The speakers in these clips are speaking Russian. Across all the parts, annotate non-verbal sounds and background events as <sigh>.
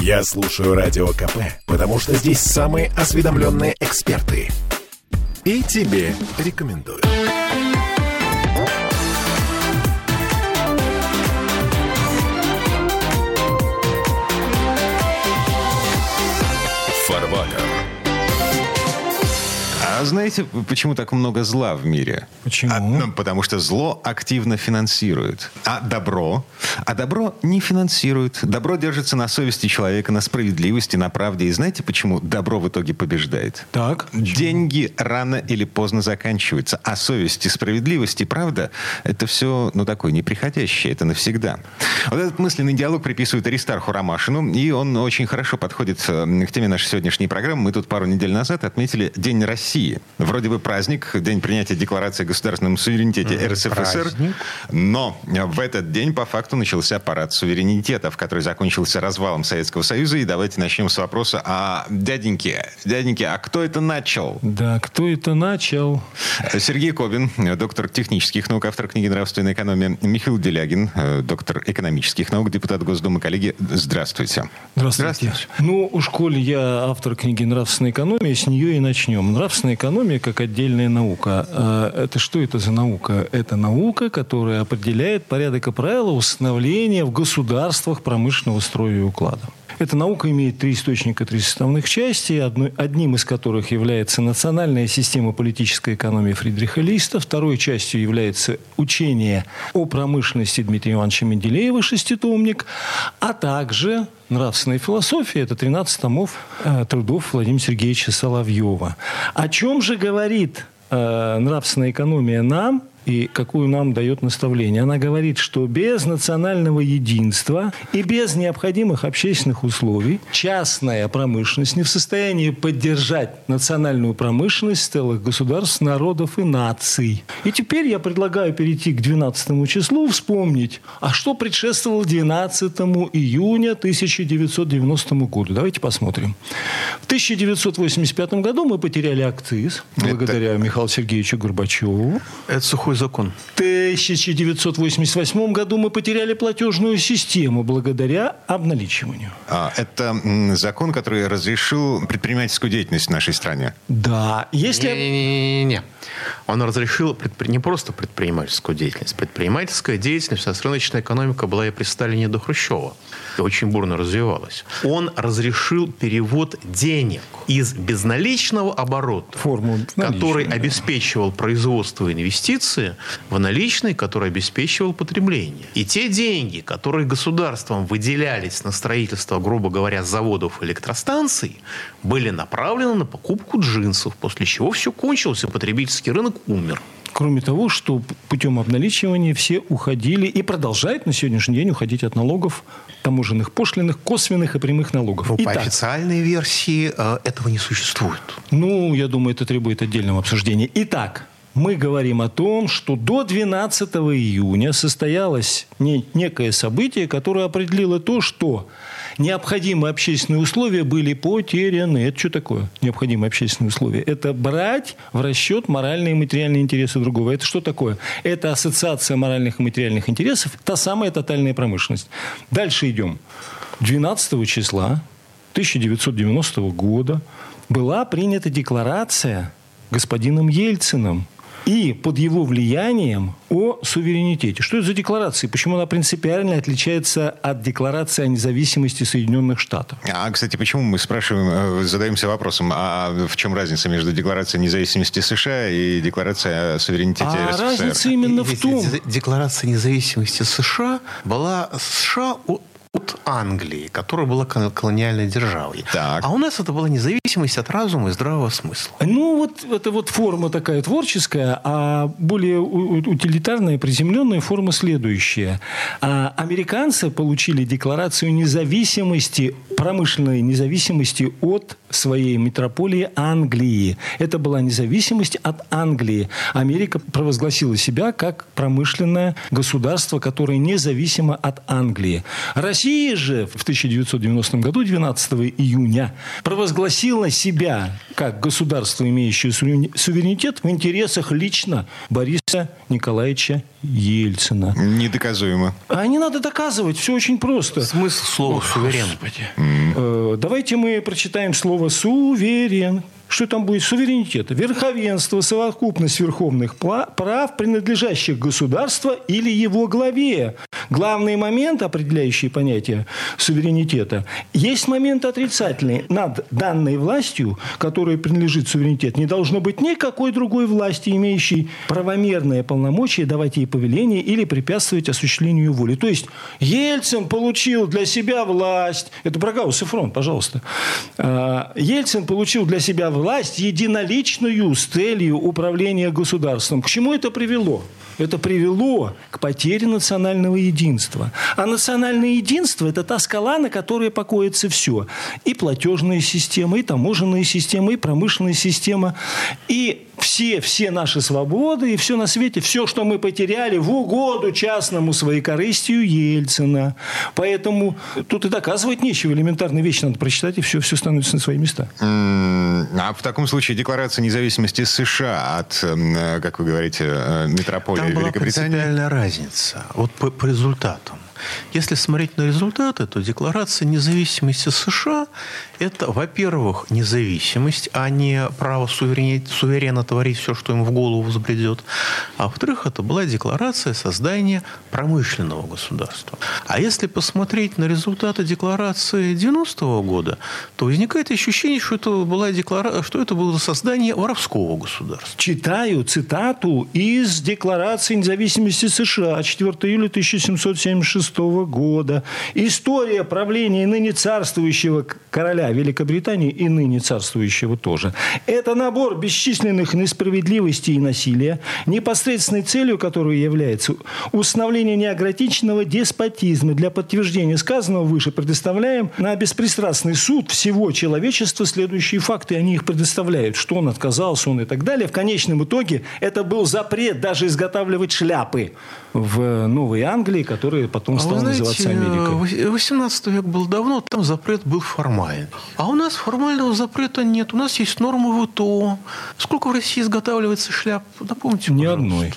Я слушаю Радио КП, потому что здесь самые осведомленные эксперты. И тебе рекомендую. А знаете, почему так много зла в мире? Почему? А, ну, потому что зло активно финансирует. А добро? А добро не финансирует. Добро держится на совести человека, на справедливости, на правде. И знаете, почему добро в итоге побеждает? Так. Деньги рано или поздно заканчиваются. А совесть и справедливость и правда – это все, ну, такое неприходящее. Это навсегда. Вот этот мысленный диалог приписывают Аристарху Ромашину. И он очень хорошо подходит э, к теме нашей сегодняшней программы. Мы тут пару недель назад отметили День России. Вроде бы праздник, день принятия Декларации о государственном суверенитете РСФСР. праздник. Но в этот день по факту начался парад суверенитетов, который закончился развалом Советского Союза. И давайте начнем с вопроса, а дяденьки, дяденьки, а кто это начал? Да, кто это начал? Сергей Кобин, доктор технических наук, автор книги «Нравственная экономия». Михаил Делягин, э, доктор экономических наук, депутат Госдумы. Коллеги, здравствуйте. Здравствуйте. Ну, уж коли я автор книги «Нравственная экономия», с нее и начнем. Нравственная экономия как отдельная наука. А Это что это за наука? Это наука, которая определяет порядок и правила установления в государствах промышленного строя и уклада. Эта наука имеет три источника, три составных части, одним из которых является национальная система политической экономии Фридриха Листа, второй частью является учение о промышленности Дмитрия Ивановича Менделеева, шеститомник, а также нравственная философия, это 13 томов э, трудов Владимира Сергеевича Соловьева. О чем же говорит э, нравственная экономия нам и какую нам дает наставление. Она говорит, что без национального единства и без необходимых общественных условий частная промышленность не в состоянии поддержать национальную промышленность целых государств, народов и наций. И теперь я предлагаю перейти к 12 числу, вспомнить, а что предшествовало 12 июня 1990 году. Давайте посмотрим. В 1985 году мы потеряли акциз благодаря Михаилу Сергеевичу Горбачеву. Это сухой закон. В 1988 году мы потеряли платежную систему благодаря обналичиванию. А, Это закон, который разрешил предпринимательскую деятельность в нашей стране. Да, если... Не-не-не. Он разрешил предпри- не просто предпринимательскую деятельность. Предпринимательская деятельность, вся рыночная экономика была и при Сталине до Хрущева. Очень бурно развивалась. Он разрешил перевод денег из безналичного оборота, Форму который да. обеспечивал производство и инвестиции, в наличный, который обеспечивал потребление. И те деньги, которые государством выделялись на строительство, грубо говоря, заводов электростанций, были направлены на покупку джинсов, после чего все кончилось, и потребительский рынок умер. Кроме того, что путем обналичивания все уходили и продолжают на сегодняшний день уходить от налогов, таможенных пошлиных, косвенных и прямых налогов. Ну, по Итак, официальной версии э, этого не существует. Ну, я думаю, это требует отдельного обсуждения. Итак, мы говорим о том, что до 12 июня состоялось не- некое событие, которое определило то, что необходимые общественные условия были потеряны. Это что такое необходимые общественные условия? Это брать в расчет моральные и материальные интересы другого. Это что такое? Это ассоциация моральных и материальных интересов, та самая тотальная промышленность. Дальше идем. 12 числа 1990 года была принята декларация господином Ельциным и под его влиянием о суверенитете. Что это за декларация? Почему она принципиально отличается от декларации о независимости Соединенных Штатов? А, кстати, почему мы спрашиваем, э, задаемся вопросом, а в чем разница между Декларацией независимости США и Декларацией о суверенитете А РСФСР? разница именно в том... Декларация независимости США была США от, Англии, которая была кол- колониальной державой. Так. А у нас это была независимость от разума и здравого смысла. Ну, вот это вот форма такая творческая, а более утилитарная, приземленная форма следующая. А американцы получили декларацию независимости, промышленной независимости от своей метрополии Англии. Это была независимость от Англии. Америка провозгласила себя как промышленное государство, которое независимо от Англии. Россия же в 1990 году, 12 июня, провозгласила себя как государство, имеющее суверенитет в интересах лично Бориса Николаевича Ельцина. Недоказуемо. А не надо доказывать, все очень просто. Смысл слова «суверен». Э, Давайте мы прочитаем слово «суверен». Что там будет? Суверенитет. Верховенство, совокупность верховных прав, принадлежащих государству или его главе. Главный момент, определяющий понятие суверенитета, есть момент отрицательный. Над данной властью, которой принадлежит суверенитет, не должно быть никакой другой власти, имеющей правомерное полномочия давать ей повеление или препятствовать осуществлению воли. То есть Ельцин получил для себя власть. Это про Гаусс и фронт, пожалуйста. А, Ельцин получил для себя власть единоличную с целью управления государством. К чему это привело? Это привело к потере национального единства. А национальное единство – это та скала, на которой покоится все. И платежная система, и таможенная система, и промышленная система, и все, все наши свободы, и все на свете, все, что мы потеряли в угоду частному своекорыстию Ельцина. Поэтому тут и доказывать нечего. Элементарные вещи надо прочитать, и все, все становится на свои места. А в таком случае декларация независимости США от, м, как вы говорите, э, метрополии Там была Великобритании. принципиальная разница. Вот по, по результатам. Если смотреть на результаты, то декларация независимости США – это, во-первых, независимость, а не право суверени- суверенно творить все, что им в голову взбредет. А во-вторых, это была декларация создания промышленного государства. А если посмотреть на результаты декларации 90-го года, то возникает ощущение, что это, была деклара... что это было создание воровского государства. Читаю цитату из Декларации независимости США 4 июля 1776 года. История правления ныне царствующего короля Великобритании и ныне царствующего тоже. Это набор бесчисленных несправедливостей и насилия, непосредственной целью которой является установление неограниченного деспотизма. Для подтверждения сказанного выше предоставляем на беспристрастный суд всего человечества следующие факты. Они их предоставляют, что он отказался, он и так далее. В конечном итоге это был запрет даже изготавливать шляпы в Новой Англии, которая потом А стала вы знаете, называться Америкой. э, 18 век был давно, там запрет был формальный. А у нас формального запрета нет. У нас есть нормы ВТО. Сколько в России изготавливается шляп? Напомните, Ни пожалуйста. одной.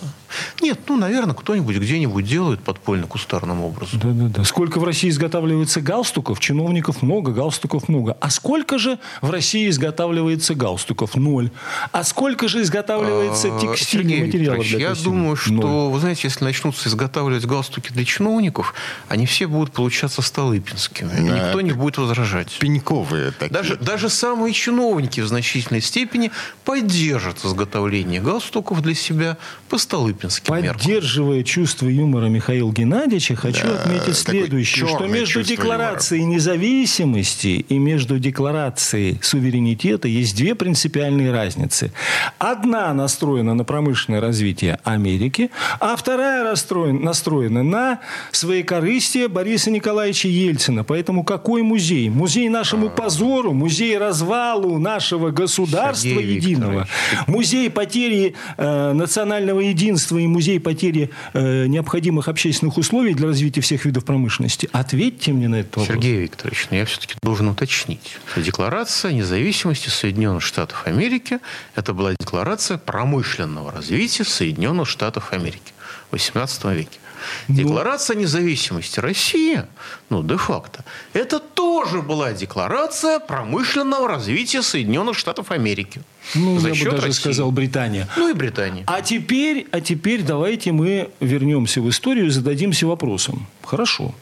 Нет, ну, наверное, кто-нибудь где-нибудь делает подпольно кустарным образом. Да-да-да. Сколько в России изготавливается галстуков? Чиновников много, галстуков много. А сколько же в России изготавливается галстуков? Ноль. А сколько же изготавливается А, текстильных Сергей материалов для я думаю, что, Ноль. вы знаете, если начнутся изготавливать галстуки для чиновников, они все будут получаться столыпинскими. И Да. никто не будет возражать. Пеньковые такие. Даже, даже самые чиновники в значительной степени поддержат изготовление галстуков для себя по столыпинским меркам. Поддерживая чувство юмора Михаила Геннадьевича, хочу отметить такое следующее, что между декларацией независимости и между декларацией суверенитета есть две принципиальные разницы. Одна настроена на промышленное развитие Америки, а вторая расстроен- настроена на своекорыстие Бориса Николаевича Ельцина. Поэтому какой музей? Музей нашему позору, музей развалу нашего государства Сергей единого. Викторович. Музей потери э, национального единства и музей потери э, необходимых общественных условий для развития всех видов промышленности. Ответьте мне на этот вопрос. Сергей Викторович, но я все-таки должен уточнить, что декларация независимости Соединенных Штатов Америки – это была декларация промышленного развития Соединенных Штатов Америки XVIII веке. Декларация независимости России, ну, де-факто, это тоже была декларация промышленного развития Соединенных Штатов Америки. Ну, За я счет бы даже России. сказал Британия. Ну и Британии. А теперь, а теперь давайте мы вернемся в историю и зададимся вопросом. Хорошо.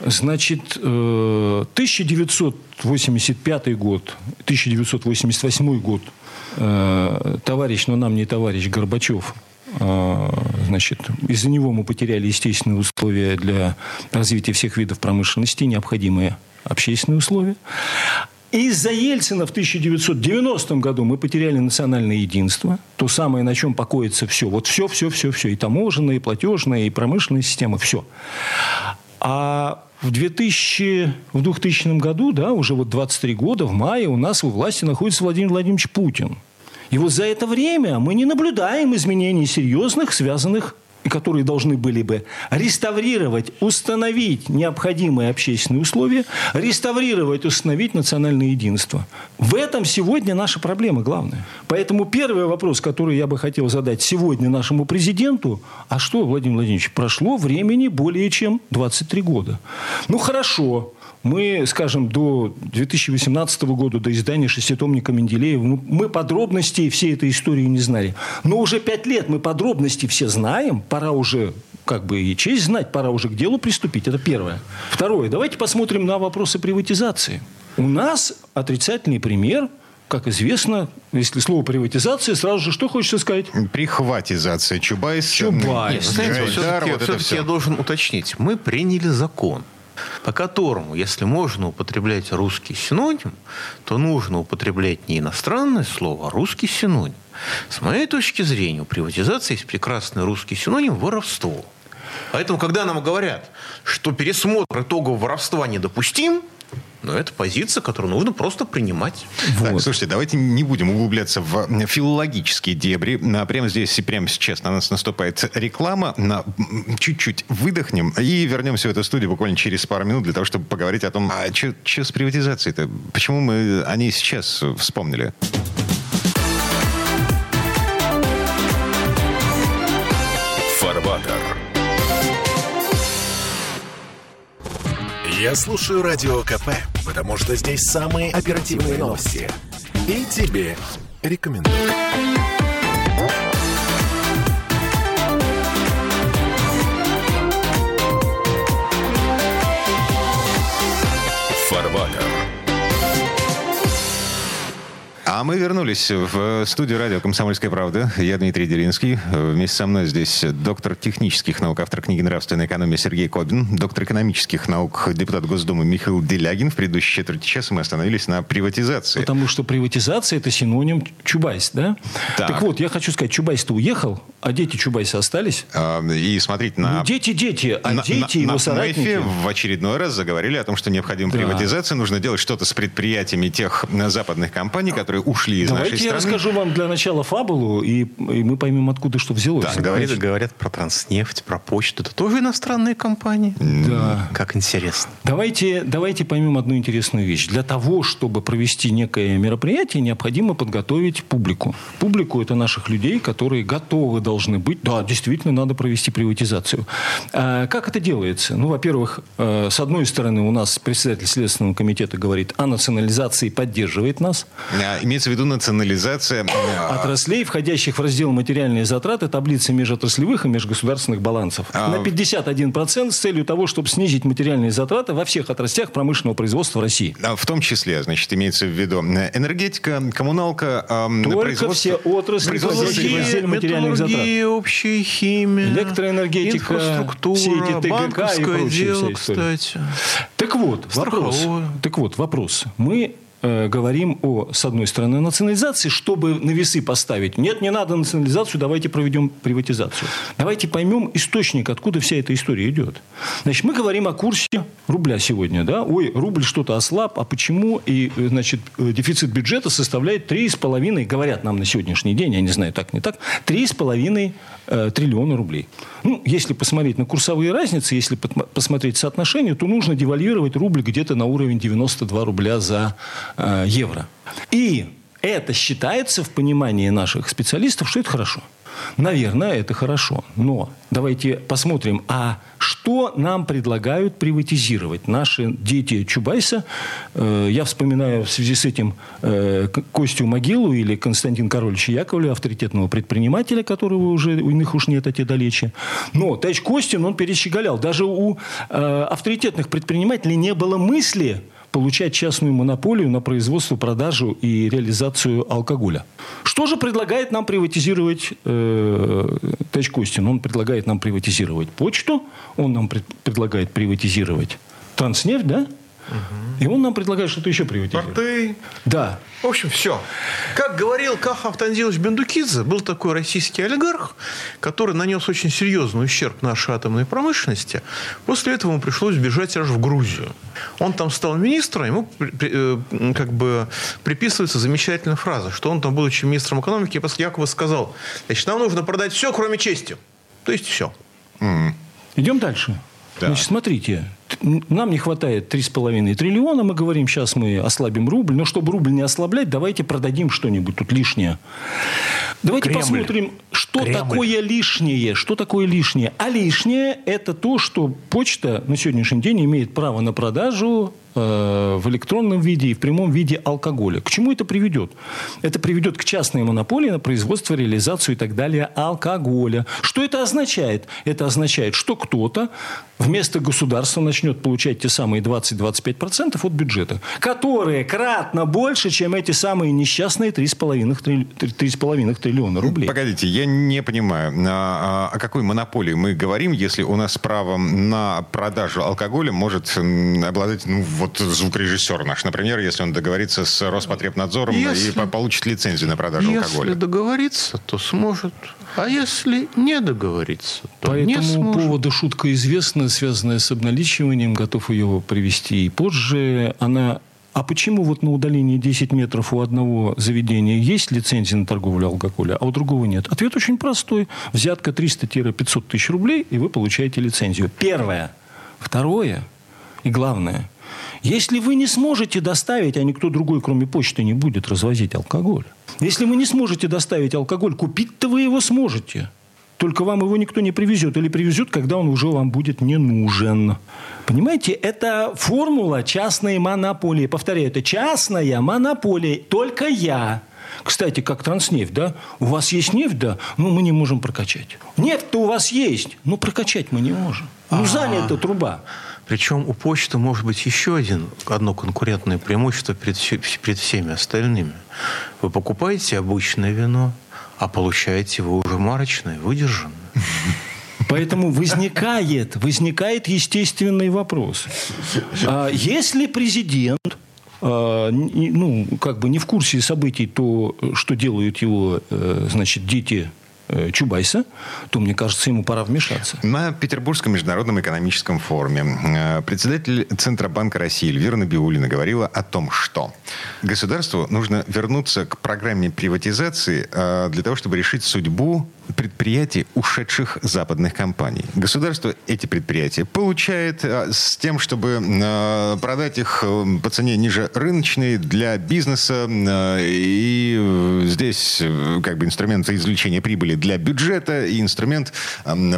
Значит, э, 1985 год, 1988 год, э, товарищ, но нам не товарищ Горбачев, э, значит, из-за него мы потеряли естественные условия для развития всех видов промышленности, необходимые общественные условия. Из-за Ельцина в 1990 году мы потеряли национальное единство, то самое, на чем покоится все. Вот все, все, все, все. И таможенная, и платежная, и промышленная система, все. А в 2000, в 2000 году, да, уже вот 23 года, в мае у нас у власти находится Владимир Владимирович Путин. И вот за это время мы не наблюдаем изменений серьезных, связанных которые должны были бы реставрировать, установить необходимые общественные условия, реставрировать, установить национальное единство. В этом сегодня наша проблема главная. Поэтому первый вопрос, который я бы хотел задать сегодня нашему президенту, а что, Владимир Владимирович, прошло времени более чем 23 года. Ну, хорошо, мы, скажем, до 2018 года, до издания шеститомника Менделеева, мы подробностей всей этой истории не знали. Но уже пять лет мы подробности все знаем, пора уже как бы и честь знать, пора уже к делу приступить. Это первое. Второе. Давайте посмотрим на вопросы приватизации. У нас отрицательный пример как известно, если слово приватизация, сразу же что хочется сказать? Прихватизация. Чубайс. Чубайс. Знаете, все-таки, вот все-таки я должен уточнить. Мы приняли закон по которому, если можно употреблять русский синоним, то нужно употреблять не иностранное слово, а русский синоним. С моей точки зрения, у приватизации есть прекрасный русский синоним – воровство. Поэтому, когда нам говорят, что пересмотр итогов воровства недопустим, но это позиция, которую нужно просто принимать. Вот. Так, слушайте, давайте не будем углубляться в филологические дебри. Прямо здесь и прямо сейчас на нас наступает реклама. На... Чуть-чуть выдохнем и вернемся в эту студию буквально через пару минут для того, чтобы поговорить о том, а что с приватизацией-то? Почему мы о ней сейчас вспомнили? Я слушаю Радио КП, потому что здесь самые оперативные новости. И тебе рекомендую. А мы вернулись в студию радио «Комсомольская правда». Я Дмитрий Делинский. Вместе со мной здесь доктор технических наук, автор книги «Нравственная экономия» Сергей Кобин, доктор экономических наук, депутат Госдумы Михаил Делягин. В предыдущей четверти часа мы остановились на приватизации. Потому что приватизация – это синоним Чубайс, да? Так, так вот, я хочу сказать, Чубайс-то уехал, а дети Чубайса остались. А, и смотрите на... Ну, дети, дети, а на, дети на, его на, соратники... в очередной раз заговорили о том, что необходима да. приватизация, нужно делать что-то с предприятиями тех западных компаний, которые ушли из Давайте нашей страны. Давайте я расскажу вам для начала фабулу, и, и мы поймем, откуда что взялось. Так, говорят, говорят про транснефть, про почту. Это тоже иностранные компании? Да. Как интересно. Давайте, давайте поймем одну интересную вещь. Для того, чтобы провести некое мероприятие, необходимо подготовить публику. Публику – это наших людей, которые готовы должны быть. Да, действительно, надо провести приватизацию. А как это делается? Ну, во-первых, э, с одной стороны, у нас председатель Следственного комитета говорит о национализации, поддерживает нас. А, имеется в виду национализация... Э, Отраслей, входящих в раздел материальные затраты, таблицы межотраслевых и межгосударственных балансов. А... На 51% с целью того, чтобы снизить материальные затраты во всех отраслях промышленного производства России. А в том числе, значит, имеется в виду энергетика, коммуналка, Только производство... все отрасли, входящие в раздел материальных затрат. общая химия, электроэнергетика, инфраструктура, все эти ТГК и прочее дело, кстати. Так вот, вопрос. Так вот, вопрос. Мы Э, говорим о, с одной стороны, национализации, чтобы на весы поставить. Нет, не надо национализацию, давайте проведем приватизацию. Давайте поймем источник, откуда вся эта история идет. Значит, мы говорим о курсе рубля сегодня. Да? Ой, рубль что-то ослаб, а почему? И, э, значит, э, дефицит бюджета составляет 3,5, говорят нам на сегодняшний день, я не знаю, так, не так, 3,5 э, триллиона рублей. Ну, если посмотреть на курсовые разницы, если посмотреть соотношение, то нужно девальвировать рубль где-то на уровень 92 рубля за Э, евро. И это считается в понимании наших специалистов, что это хорошо. Наверное, это хорошо. Но давайте посмотрим, а что нам предлагают приватизировать наши дети Чубайса? Э, я вспоминаю в связи с этим э, Костю Могилу или Константин Корольевича Яковлева, авторитетного предпринимателя, которого уже у них уж нет, те далече. Но товарищ Костин, он перещеголял. Даже у авторитетных предпринимателей не было мысли получать частную монополию на производство, продажу и реализацию алкоголя. Что же предлагает нам приватизировать э, Тач Костин? Он предлагает нам приватизировать почту, он нам пред, предлагает приватизировать Транснефть, да? И он нам предлагает что-то еще приватизировать. Порты. Да. В общем, все. Как говорил Кахав Танзилович Бендукидзе, был такой российский олигарх, который нанес очень серьезный ущерб нашей атомной промышленности. После этого ему пришлось бежать аж в Грузию. Он там стал министром, ему э, как бы приписывается замечательная фраза, что он там, будучи министром экономики, якобы сказал, значит, нам нужно продать все, кроме чести. То есть все. Идем дальше. Да. Значит, смотрите, нам не хватает 3,5 триллиона, мы говорим, сейчас мы ослабим рубль, но чтобы рубль не ослаблять, давайте продадим что-нибудь тут лишнее. Давайте Кремль. посмотрим, что Кремль. такое лишнее. Что такое лишнее? А лишнее – это то, что почта на сегодняшний день имеет право на продажу в электронном виде и в прямом виде алкоголя. К чему это приведет? Это приведет к частной монополии на производство, реализацию и так далее алкоголя. Что это означает? Это означает, что кто-то вместо государства начнет получать те самые 20-25% от бюджета, которые кратно больше, чем эти самые несчастные 3,5 трилли- 3,5 триллиона рублей. Погодите, я не понимаю, а, а, о какой монополии мы говорим, если у нас правом на продажу алкоголя может обладать ну, вот звукорежиссер наш, например, если он договорится с Роспотребнадзором Если- и по- получит лицензию на продажу Если алкоголя. договориться, то сможет. А если не договориться, то По не этому сможет. поводу шутка известна, связанная с обналичиванием. Готов ее привести и позже. Она а почему вот на удалении 10 метров у одного заведения есть лицензия на торговлю алкоголя, а у другого нет? Ответ очень простой. Взятка 300-500 тысяч рублей, и вы получаете лицензию. Первое. Второе и главное. Если вы не сможете доставить, а никто другой, кроме почты, не будет развозить алкоголь. Если вы не сможете доставить алкоголь, купить-то вы его сможете. Только вам его никто не привезет. Или привезет, когда он уже вам будет не нужен. Понимаете, это формула частной монополии. Повторяю, это частная монополия. Только я. Кстати, как транснефть, да? У вас есть нефть, да? Ну, мы не можем прокачать. Нефть-то у вас есть, но прокачать мы не можем. Ну, занята труба. Причем у почты может быть еще один, одно конкурентное преимущество перед, перед всеми остальными. Вы покупаете обычное вино, а получаете вы уже марочное, выдержанное. Поэтому возникает, возникает естественный вопрос. А если президент а, ну, как бы не в курсе событий, то, что делают его, э, значит, дети э, Чубайса, то, мне кажется, ему пора вмешаться. На Петербургском международном экономическом форуме э, председатель Центробанка России Эльвира Набиулина говорила о том, что государству нужно вернуться к программе приватизации э, для того, чтобы решить судьбу предприятий ушедших западных компаний. Государство эти предприятия получает э, с тем, чтобы э, продать их э, по цене ниже рыночной для бизнеса. э, И э, здесь э, как бы инструмент извлечения прибыли для бюджета и инструмент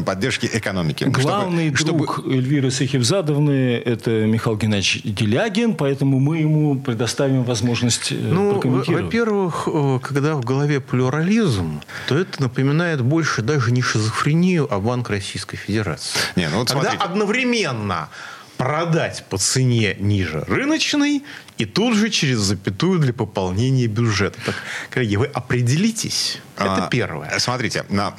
поддержки экономики. Чтобы- Главный чтобы- друг Эльвиры Сахибзадовны – это Михаил Геннадьевич Делягин, поэтому мы ему предоставим возможность э, Ну, прокомментировать. во-первых, э, когда в голове плюрализм, то это напоминает больше даже не шизофрению, а Банк Российской Федерации. Не, ну вот когда смотрите. одновременно продать по цене ниже рыночной и тут же через запятую для пополнения бюджета. Так, коллеги, вы определитесь. Это А, первое. Смотрите, на,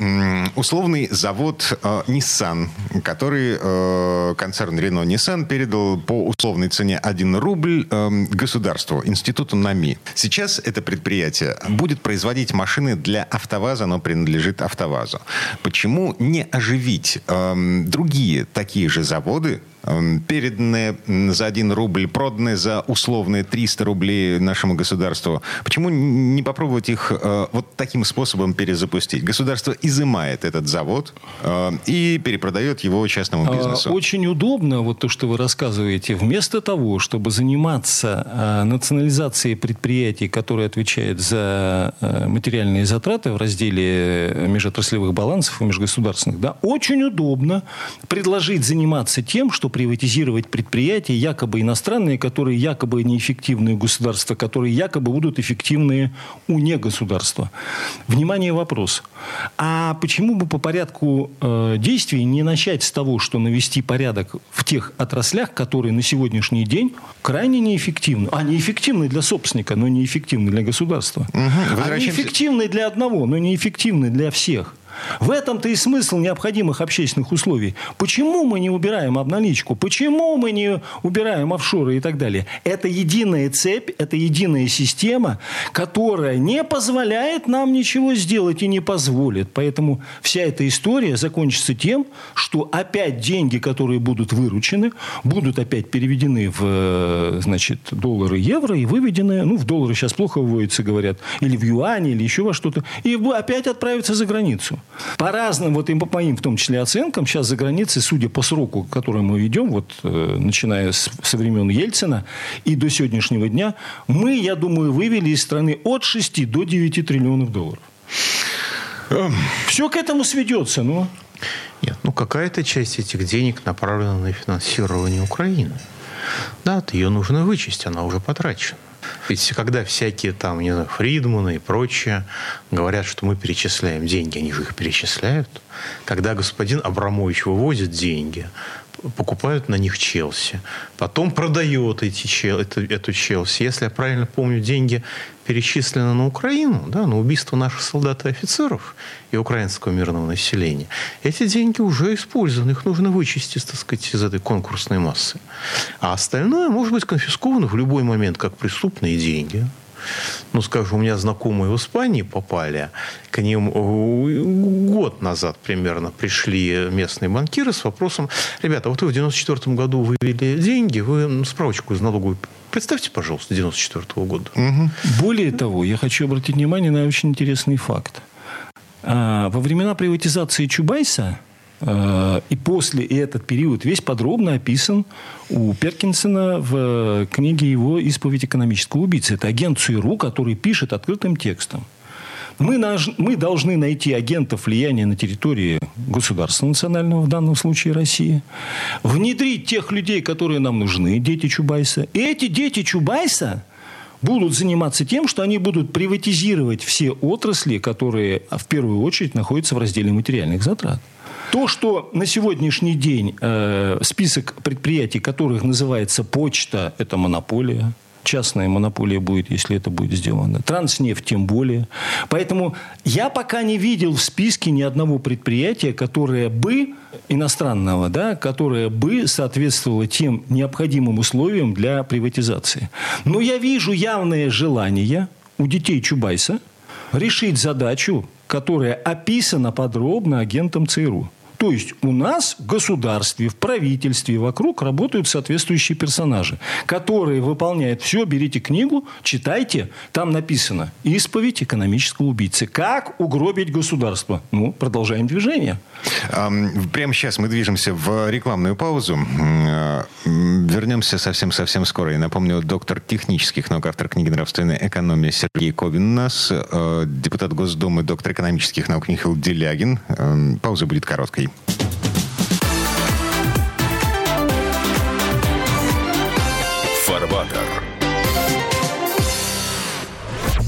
условный завод э, Nissan, который э, концерн Renault Nissan передал по условной цене 1 рубль э, государству, институту НАМИ. Сейчас это предприятие будет производить машины для АвтоВАЗа, оно принадлежит АвтоВАЗу. Почему не оживить э, другие такие же заводы, переданные за 1 рубль, проданные за условные 300 рублей нашему государству? Почему не попробовать их э, вот таким способом перезапустить? Государство изымает этот завод э, и перепродает его частному А, бизнесу. Очень удобно, вот то, что вы рассказываете, вместо того, чтобы заниматься а, национализацией предприятий, которые отвечают за материальные затраты в разделе э, межотраслевых балансов и межгосударственных, да, очень удобно предложить заниматься тем, что приватизировать предприятия якобы иностранные, которые якобы неэффективны у государства, которые якобы будут эффективны у негосударства. Внимание, вопрос. А почему бы по порядку э, действий не начать с того, что навести порядок в тех отраслях, которые на сегодняшний день крайне неэффективны? А неэффективны для собственника, но неэффективны для государства. Они возвращаемся- эффективны для одного, но неэффективны для всех. В этом-то и смысл необходимых общественных условий. Почему мы не убираем обналичку? Почему мы не убираем офшоры и так далее? Это единая цепь, это единая система, которая не позволяет нам ничего сделать и не позволит. Поэтому вся эта история закончится тем, что опять деньги, которые будут выручены, будут опять переведены в э, значит, доллары, евро и выведены, ну, в доллары сейчас плохо выводятся, говорят, или в юане, или еще во что-то, и опять отправятся за границу. По разным, вот и по моим в том числе оценкам, сейчас за границей, судя по сроку, который мы ведем, вот э, начиная с, со времен Ельцина и до сегодняшнего дня, мы, я думаю, вывели из страны от 6 до 9 триллионов долларов. Все к этому сведется, ну. Нет, ну какая-то часть этих денег направлена на финансирование Украины. Да, ее нужно вычесть, она уже потрачена. Ведь когда всякие там, не знаю, Фридманы и прочие говорят, что мы перечисляем деньги, они же их перечисляют. Когда господин Абрамович вывозит деньги, покупают на них Челси. Потом продает эти, эту, эту Челси. Если я правильно помню, деньги перечислены на Украину, да, на убийство наших солдат и офицеров и украинского мирного населения. Эти деньги уже использованы, их нужно вычистить, так сказать, из этой конкурсной массы. А остальное может быть конфисковано в любой момент, как преступные деньги ну, скажем, у меня знакомые в Испании попали, к ним год назад примерно пришли местные банкиры с вопросом, ребята, вот вы в 94 году вывели деньги, вы справочку из налоговой Представьте, пожалуйста, 94 -го года. Угу. Более того, я хочу обратить внимание на очень интересный факт. А, во времена приватизации Чубайса и после и этот период весь подробно описан у Перкинсона в книге его «Исповедь экономического убийцы». Это агент ЦРУ, который пишет открытым текстом. Мы, наш, мы должны найти агентов влияния на территории государства национального, в данном случае России, внедрить тех людей, которые нам нужны, дети Чубайса. И эти дети Чубайса будут заниматься тем, что они будут приватизировать все отрасли, которые в первую очередь находятся в разделе материальных затрат. То, что на сегодняшний день э, список предприятий, которых называется почта, это монополия, частная монополия будет, если это будет сделано. Транснефть тем более. Поэтому я пока не видел в списке ни одного предприятия, которое бы иностранного, да, которое бы соответствовало тем необходимым условиям для приватизации. Но я вижу явное желание у детей Чубайса решить задачу, которая описана подробно агентом ЦРУ. То есть у нас в государстве, в правительстве, вокруг работают соответствующие персонажи, которые выполняют все. Берите книгу, читайте. Там написано «Исповедь экономического убийцы». Как угробить государство? Ну, продолжаем движение. Прямо сейчас мы движемся в рекламную паузу. Вернемся совсем-совсем скоро. Я напомню, доктор технических наук, автор книги «Нравственная экономия» Сергей Ковин нас, а, депутат Госдумы, доктор экономических наук Михаил Делягин. Пауза будет короткой.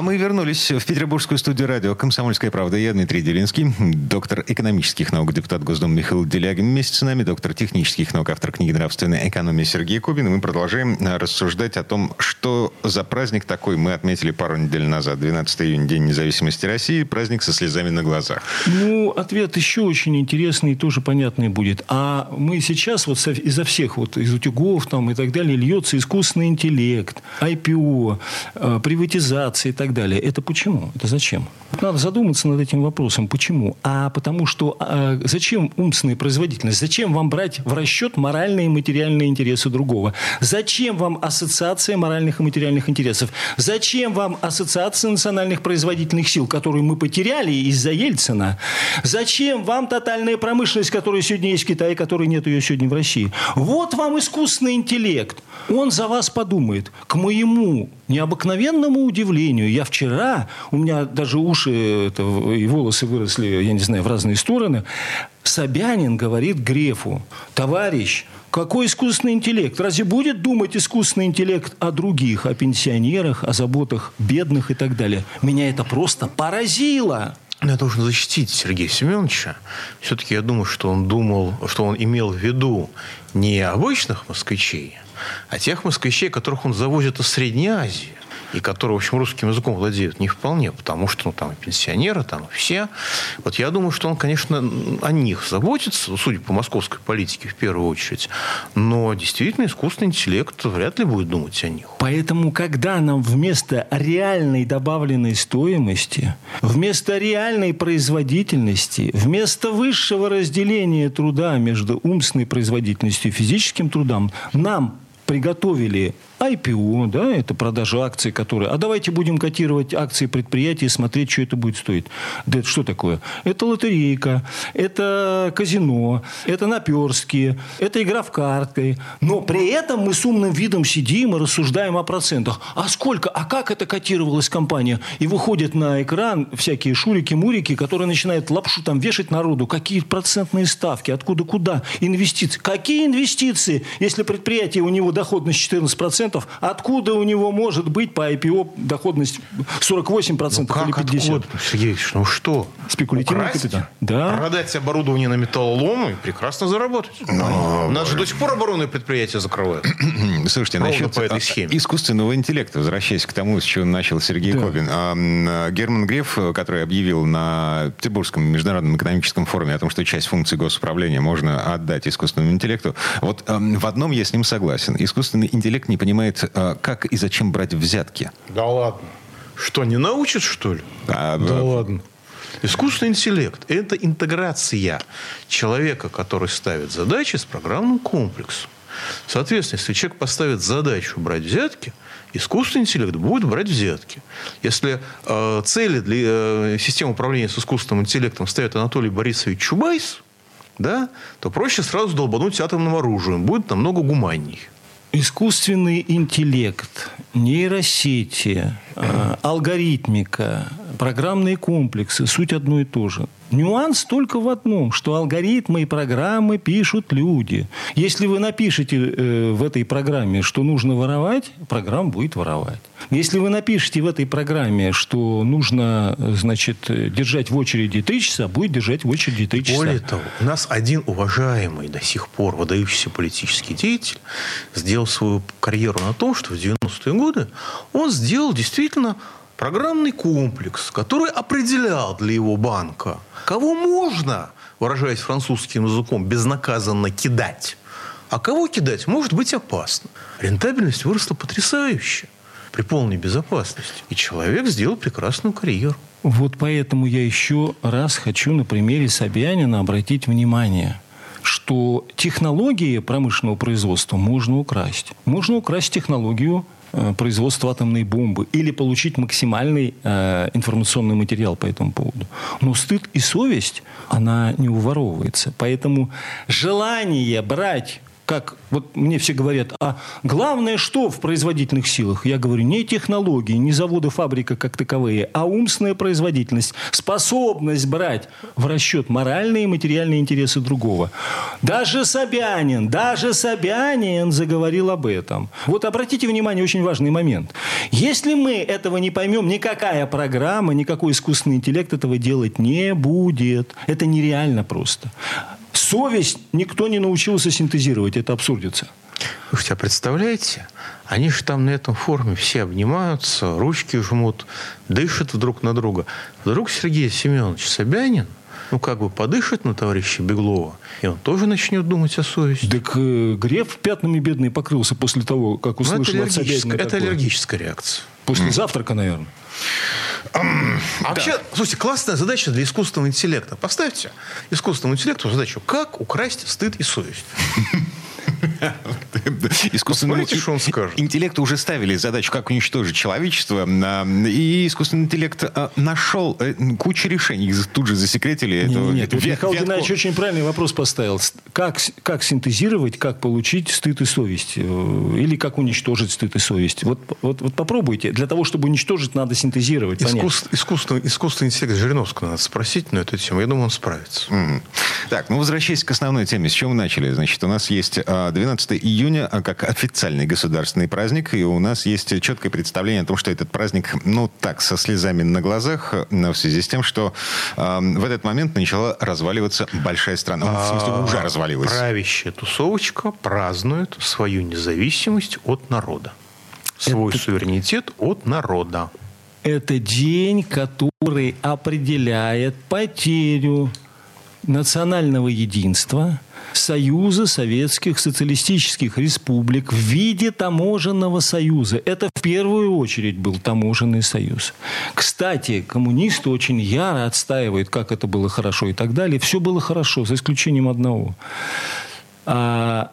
А мы вернулись в петербургскую студию радио «Комсомольская правда». Я Дмитрий Делинский, доктор экономических наук, депутат Госдумы Михаил Делягин. Вместе с нами доктор технических наук, автор книги «Нравственная экономия» Сергей Кубин. И мы продолжаем э, рассуждать о том, что за праздник такой мы отметили пару недель назад. 12 июня, День независимости России, праздник со слезами на глазах. Ну, ответ еще очень интересный и тоже понятный будет. А мы сейчас вот изо всех, вот из утюгов там и так далее, льется искусственный интеллект, IPO, э, приватизация так далее. Это почему? Это зачем? Надо задуматься над этим вопросом. Почему? А потому что а, зачем умственная производительность? Зачем вам брать в расчет моральные и материальные интересы другого? Зачем вам ассоциация моральных и материальных интересов? Зачем вам ассоциация национальных производительных сил, которую мы потеряли из-за Ельцина? Зачем вам тотальная промышленность, которая сегодня есть в Китае, которой нет ее сегодня в России? Вот вам искусственный интеллект. Он за вас подумает. К моему необыкновенному удивлению, я вчера, у меня даже уши это, и волосы выросли, я не знаю, в разные стороны, Собянин говорит Грефу, товарищ, какой искусственный интеллект? Разве будет думать искусственный интеллект о других, о пенсионерах, о заботах бедных и так далее? Меня это просто поразило. Но я должен защитить Сергея Семеновича. Все-таки я думаю, что он думал, что он имел в виду не обычных москвичей, а тех москвичей, которых он завозит из Средней Азии. и которые, в общем, русским языком владеют не вполне, потому что ну, там пенсионеры, там все. Вот я думаю, что он, конечно, о них заботится, судя по московской политике в первую очередь, но действительно искусственный интеллект вряд ли будет думать о них. Поэтому, когда нам вместо реальной добавленной стоимости, вместо реальной производительности, вместо высшего разделения труда между умственной производительностью и физическим трудом, нам приготовили IPO, да, это продажа акций, которые... А давайте будем котировать акции предприятия и смотреть, что это будет стоить. Да это что такое? Это лотерейка, это казино, это наперстки, это игра в карты. Но при этом мы с умным видом сидим и рассуждаем о процентах. А сколько? А как это котировалась компания? И выходят на экран всякие шурики-мурики, которые начинают лапшу там вешать народу. Какие процентные ставки? Откуда куда? Инвестиции. Какие инвестиции, если предприятие, у него доходность 14%, 40%. Откуда у него может быть по IPO доходность 48% ну, как или 50%? Откуда? Сергей ну что? Спекулятивный Украсть? капитал. Да. Продать оборудование на металлолом и прекрасно заработать. Но... У нас же до сих пор оборонные предприятия закрывают. <clears throat> Слушайте, Ровно насчет по этой схеме. искусственного интеллекта, возвращаясь к тому, с чего начал Сергей да. Кобин. А, Герман Греф, который объявил на Петербургском международном экономическом форуме о том, что часть функций госуправления можно отдать искусственному интеллекту, вот в одном я с ним согласен. Искусственный интеллект не понимает понимает, а, как и зачем брать взятки. Да ладно. Что, не научат, что ли? А, да а... ладно. Искусственный интеллект – это интеграция человека, который ставит задачи с программным комплексом. Соответственно, если человек поставит задачу брать взятки, искусственный интеллект будет брать взятки. Если э, цели для э, системы управления с искусственным интеллектом ставит Анатолий Борисович Чубайс, да, то проще сразу долбануть атомным оружием. Будет намного гуманней искусственный интеллект, нейросети, алгоритмика, программные комплексы – суть одно и то же. Нюанс только в одном, что алгоритмы и программы пишут люди. Если вы напишете э, в этой программе, что нужно воровать, программа будет воровать. Если вы напишете в этой программе, что нужно, значит, держать в очереди три часа, будет держать в очереди три часа. Более того, у нас один уважаемый до сих пор выдающийся политический деятель сделал свою карьеру на том, что в 90-е годы он сделал действительно программный комплекс, который определял для его банка, кого можно, выражаясь французским языком, безнаказанно кидать, а кого кидать может быть опасно. Рентабельность выросла потрясающе при полной безопасности. И человек сделал прекрасную карьеру. Вот поэтому я еще раз хочу на примере Собянина обратить внимание, что технологии промышленного производства можно украсть. Можно украсть технологию производства атомной бомбы или получить максимальный э, информационный материал по этому поводу. Но стыд и совесть, она не уворовывается. Поэтому желание брать как вот мне все говорят, а главное что в производительных силах? Я говорю, не технологии, не заводы, фабрика как таковые, а умственная производительность, способность брать в расчет моральные и материальные интересы другого. Даже Собянин, даже Собянин заговорил об этом. Вот обратите внимание, очень важный момент. Если мы этого не поймем, никакая программа, никакой искусственный интеллект этого делать не будет. Это нереально просто. Совесть никто не научился синтезировать. Это абсурдица. Вы хотя представляете? Они же там на этом форуме все обнимаются, ручки жмут, дышат друг на друга. Вдруг Сергей Семенович Собянин ну, как бы подышит на товарища Беглова, и он тоже начнет думать о совести. Так э, Греф пятнами бедный покрылся после того, как услышал ну, это от Собянина Это аллергическая реакция. После mm. завтрака, наверное. А вообще, слушайте, классная задача для искусственного интеллекта. Поставьте искусственному интеллекту задачу, как украсть стыд и совесть. <laughs> Искусственному что он скажет. интеллекту уже ставили задачу, как уничтожить человечество. А, и искусственный интеллект а, нашел э, кучу решений. Их тут же засекретили. Нет, нет Михаил Геннадьевич очень правильный вопрос поставил. Как, как синтезировать, как получить стыд и совесть? Э, или как уничтожить стыд и совесть? Вот, вот, вот попробуйте. Для того, чтобы уничтожить, надо синтезировать. Искус, искусственный, искусственный интеллект Жириновского надо спросить на эту тему. Я думаю, он справится. Mm. Так, ну возвращаясь к основной теме. С чего мы начали? Значит, у нас есть 12 июня а, как официальный государственный праздник, и у нас есть четкое представление о том, что этот праздник, ну так, со слезами на глазах, в связи с тем, что э, в этот момент начала разваливаться большая страна. В смысле, уже а, развалилась. Правящая тусовочка празднует свою независимость от народа. свой это... суверенитет от народа. Это день, который определяет потерю национального единства Союза Советских Социалистических Республик в виде таможенного союза. Это в первую очередь был таможенный союз. Кстати, коммунисты очень яро отстаивают, как это было хорошо и так далее. Все было хорошо, за исключением одного. А,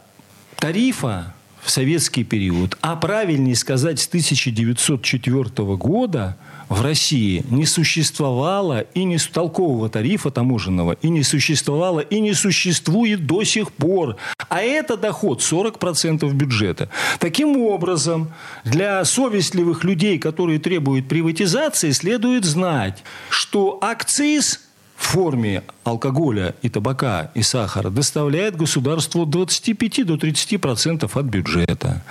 тарифа в советский период, а правильнее сказать, с 1904 года в России не существовало и не толкового тарифа таможенного, и не существовало, и не существует до сих пор. А это доход 40% бюджета. Таким образом, для совестливых людей, которые требуют приватизации, следует знать, что акциз – в форме алкоголя и табака и сахара доставляет государству от 25 до 30% от бюджета.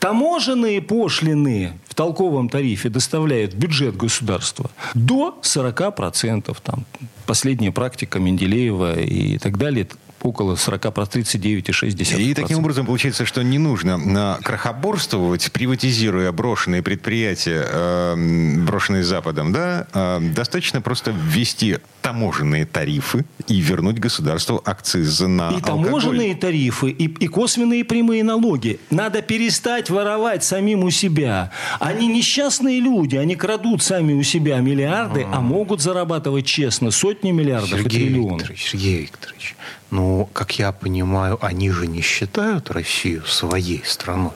Таможенные пошлины в толковом тарифе доставляют в бюджет государства до 40%. Там, последняя практика Менделеева и так далее около 40, 39,6%. И таким образом получается, что не нужно крахоборствовать, приватизируя брошенные предприятия, э, брошенные Западом, да, э, достаточно просто ввести таможенные тарифы и вернуть государству акцизы на И алкоголь. таможенные тарифы, и, и косвенные прямые налоги. Надо перестать воровать самим у себя. Они несчастные люди, они крадут сами у себя миллиарды, а, -а, -а. а могут зарабатывать честно сотни миллиардов Сергей и триллионов. Викторович, Сергей Викторович, ну, как я понимаю, они же не считают Россию своей страной.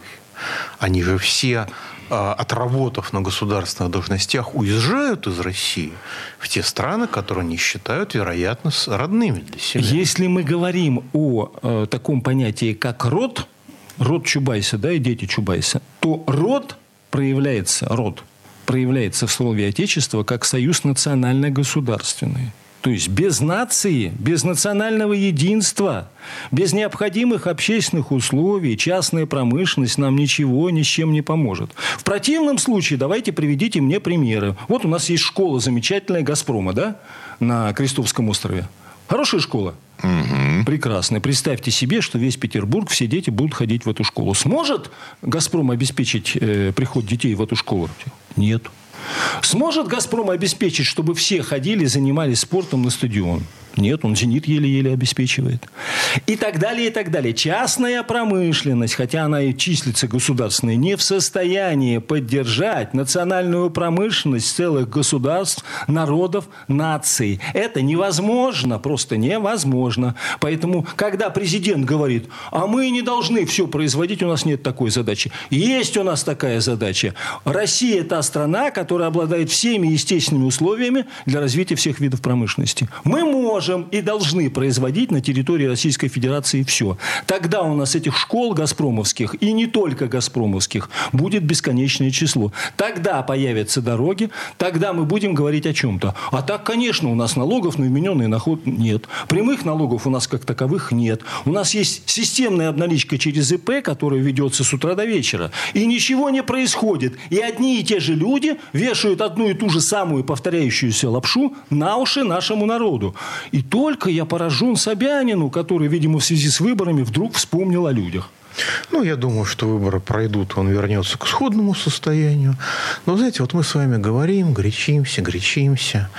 Они же все а, отработав на государственных должностях, уезжают из России в те страны, которые они считают, вероятно, родными для себя. Если мы говорим о э, таком понятии, как род, род Чубайса, да, и дети Чубайса, то род проявляется, род проявляется в слове Отечество как союз национально-государственный. То есть без нации, без национального единства, без необходимых общественных условий частная промышленность нам ничего ни с чем не поможет. В противном случае давайте приведите мне примеры. Вот у нас есть школа замечательная «Газпрома», да, на Крестовском острове. Хорошая школа? Угу. Прекрасно. Представьте себе, что весь Петербург, все дети будут ходить в эту школу. Сможет «Газпром» обеспечить э, приход детей в эту школу? Нет. Сможет «Газпром» обеспечить, чтобы все ходили, занимались спортом на стадион? Нет, он «Зенит» еле-еле обеспечивает. И так далее, и так далее. Частная промышленность, хотя она и числится государственной, не в состоянии поддержать национальную промышленность целых государств, народов, наций. Это невозможно, просто невозможно. Поэтому, когда президент говорит, а мы не должны все производить, у нас нет такой задачи. Есть у нас такая задача. Россия – та страна, которая обладает всеми естественными условиями для развития всех видов промышленности. Мы можем можем и должны производить на территории Российской Федерации все. Тогда у нас этих школ газпромовских, и не только газпромовских, будет бесконечное число. Тогда появятся дороги, тогда мы будем говорить о чем-то. А так, конечно, у нас налогов на вмененный наход нет. Прямых налогов у нас как таковых нет. У нас есть системная обналичка через ИП, которая ведется с утра до вечера. И ничего не происходит. И одни и те же люди вешают одну и ту же самую повторяющуюся лапшу на уши нашему народу. Только я поражен Собянину, который, видимо, в связи с выборами вдруг вспомнил о людях. Ну, я думаю, что выборы пройдут, он вернется к сходному состоянию. Но, знаете, вот мы с вами говорим, горячимся, горячимся,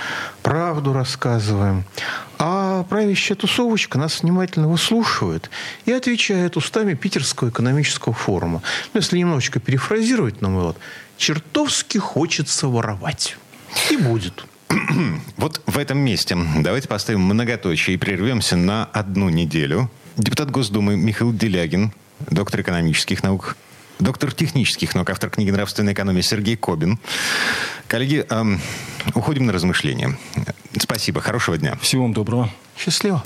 правду рассказываем. А правящая тусовочка нас внимательно выслушивает и отвечает устами Питерского экономического форума. Ну, если немножечко перефразировать, на мой вот, чертовски хочется воровать. И будет. <clears throat> Вот в этом месте давайте поставим многоточие и прервемся на одну неделю. Депутат Госдумы Михаил Делягин, доктор экономических наук, доктор технических наук, автор книги «Нравственная экономия» Сергей Кобин. Коллеги, эм, уходим на размышления. Спасибо, хорошего дня. Всего вам доброго. Счастливо.